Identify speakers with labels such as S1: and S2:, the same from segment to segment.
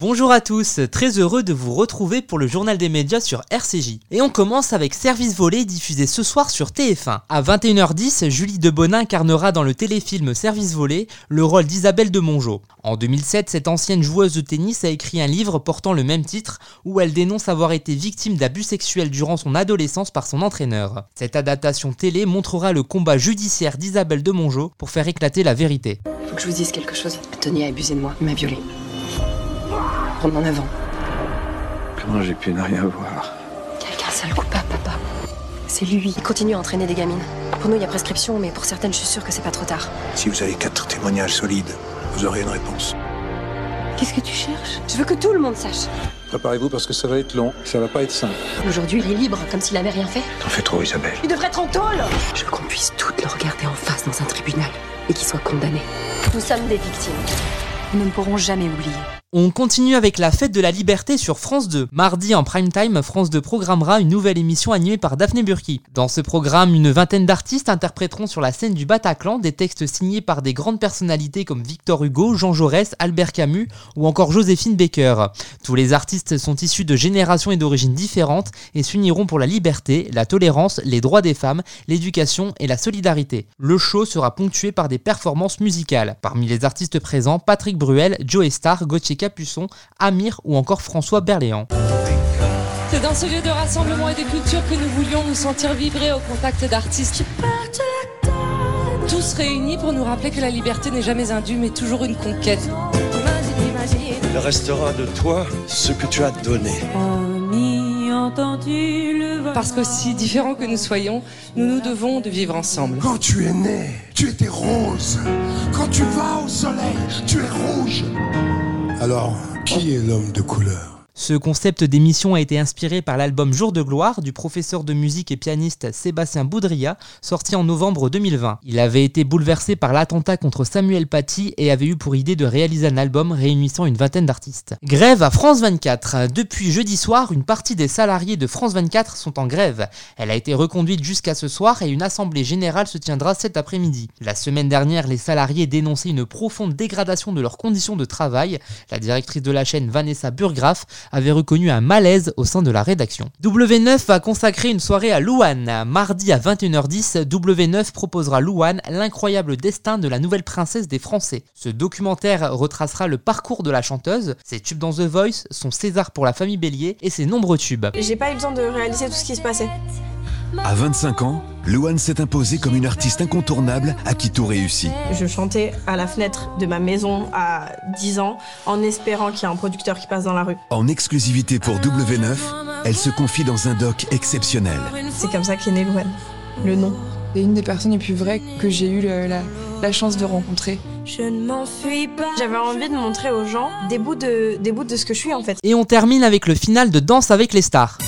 S1: Bonjour à tous, très heureux de vous retrouver pour le journal des médias sur RCJ. Et on commence avec Service Volé diffusé ce soir sur TF1. À 21h10, Julie Debonin incarnera dans le téléfilm Service Volé le rôle d'Isabelle de Mongeau. En 2007, cette ancienne joueuse de tennis a écrit un livre portant le même titre où elle dénonce avoir été victime d'abus sexuels durant son adolescence par son entraîneur. Cette adaptation télé montrera le combat judiciaire d'Isabelle de Mongeau pour faire éclater la vérité.
S2: Faut que je vous dise quelque chose. Tony a abusé de moi, il m'a violée prendre en avant.
S3: Comment j'ai pu ne rien voir
S2: Quelqu'un seul coupable, papa. C'est lui. Il continue à entraîner des gamines. Pour nous, il y a prescription, mais pour certaines, je suis sûre que c'est pas trop tard.
S4: Si vous avez quatre témoignages solides, vous aurez une réponse.
S2: Qu'est-ce que tu cherches? Je veux que tout le monde sache.
S3: Préparez-vous parce que ça va être long, ça va pas être simple.
S2: Aujourd'hui, il est libre, comme s'il avait rien fait.
S4: T'en fais trop, Isabelle.
S2: Il devrait être en tôle Je veux qu'on puisse toutes le regarder en face dans un tribunal et qu'il soit condamné. Nous sommes des victimes. Nous ne pourrons jamais oublier.
S1: On continue avec la fête de la liberté sur France 2. Mardi en prime time, France 2 programmera une nouvelle émission animée par Daphné Burki. Dans ce programme, une vingtaine d'artistes interpréteront sur la scène du Bataclan des textes signés par des grandes personnalités comme Victor Hugo, Jean Jaurès, Albert Camus ou encore Joséphine Baker. Tous les artistes sont issus de générations et d'origines différentes et s'uniront pour la liberté, la tolérance, les droits des femmes, l'éducation et la solidarité. Le show sera ponctué par des performances musicales. Parmi les artistes présents, Patrick Bruel, Joe Star, Gauthier Capuçon, Amir ou encore François Berléand.
S5: C'est dans ce lieu de rassemblement et de culture que nous voulions nous sentir vibrer au contact d'artistes. Tous réunis pour nous rappeler que la liberté n'est jamais un dû mais toujours une conquête.
S6: Il restera de toi ce que tu as donné.
S5: Parce qu'aussi différents que nous soyons, nous nous devons de vivre ensemble.
S7: Quand tu es né, tu étais rose. Quand tu vas au soleil, tu es rouge. Alors, qui est l'homme de couleur?
S1: Ce concept d'émission a été inspiré par l'album Jour de gloire du professeur de musique et pianiste Sébastien Boudria, sorti en novembre 2020. Il avait été bouleversé par l'attentat contre Samuel Paty et avait eu pour idée de réaliser un album réunissant une vingtaine d'artistes. Grève à France 24. Depuis jeudi soir, une partie des salariés de France 24 sont en grève. Elle a été reconduite jusqu'à ce soir et une assemblée générale se tiendra cet après-midi. La semaine dernière, les salariés dénonçaient une profonde dégradation de leurs conditions de travail. La directrice de la chaîne Vanessa Burgraff avait reconnu un malaise au sein de la rédaction. W9 a consacré une soirée à Louane. Mardi à 21h10, W9 proposera Louane, l'incroyable destin de la nouvelle princesse des Français. Ce documentaire retracera le parcours de la chanteuse, ses tubes dans The Voice, son César pour la famille Bélier et ses nombreux tubes.
S8: J'ai pas eu le temps de réaliser tout ce qui se passait.
S9: À 25 ans, Louane s'est imposée comme une artiste incontournable à qui tout réussit.
S8: Je chantais à la fenêtre de ma maison à 10 ans en espérant qu'il y ait un producteur qui passe dans la rue.
S9: En exclusivité pour W9, elle se confie dans un doc exceptionnel.
S8: C'est comme ça qu'est né Louane, le nom.
S10: C'est une des personnes les plus vraies que j'ai eu la, la, chance de rencontrer.
S8: Je ne m'enfuis pas. J'avais envie de montrer aux gens des bouts, de, des bouts de ce que je suis en fait.
S1: Et on termine avec le final de Danse avec les stars.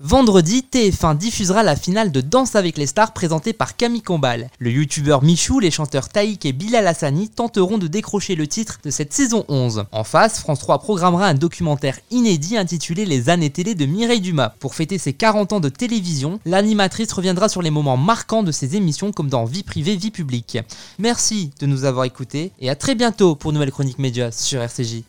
S1: Vendredi, TF1 diffusera la finale de Danse avec les stars présentée par Camille Combal. Le youtubeur Michou, les chanteurs Taïk et Bilal Hassani tenteront de décrocher le titre de cette saison 11. En face, France 3 programmera un documentaire inédit intitulé Les années télé de Mireille Dumas. Pour fêter ses 40 ans de télévision, l'animatrice reviendra sur les moments marquants de ses émissions comme dans Vie privée, vie publique. Merci de nous avoir écoutés et à très bientôt pour Nouvelle Chronique Média sur RCJ.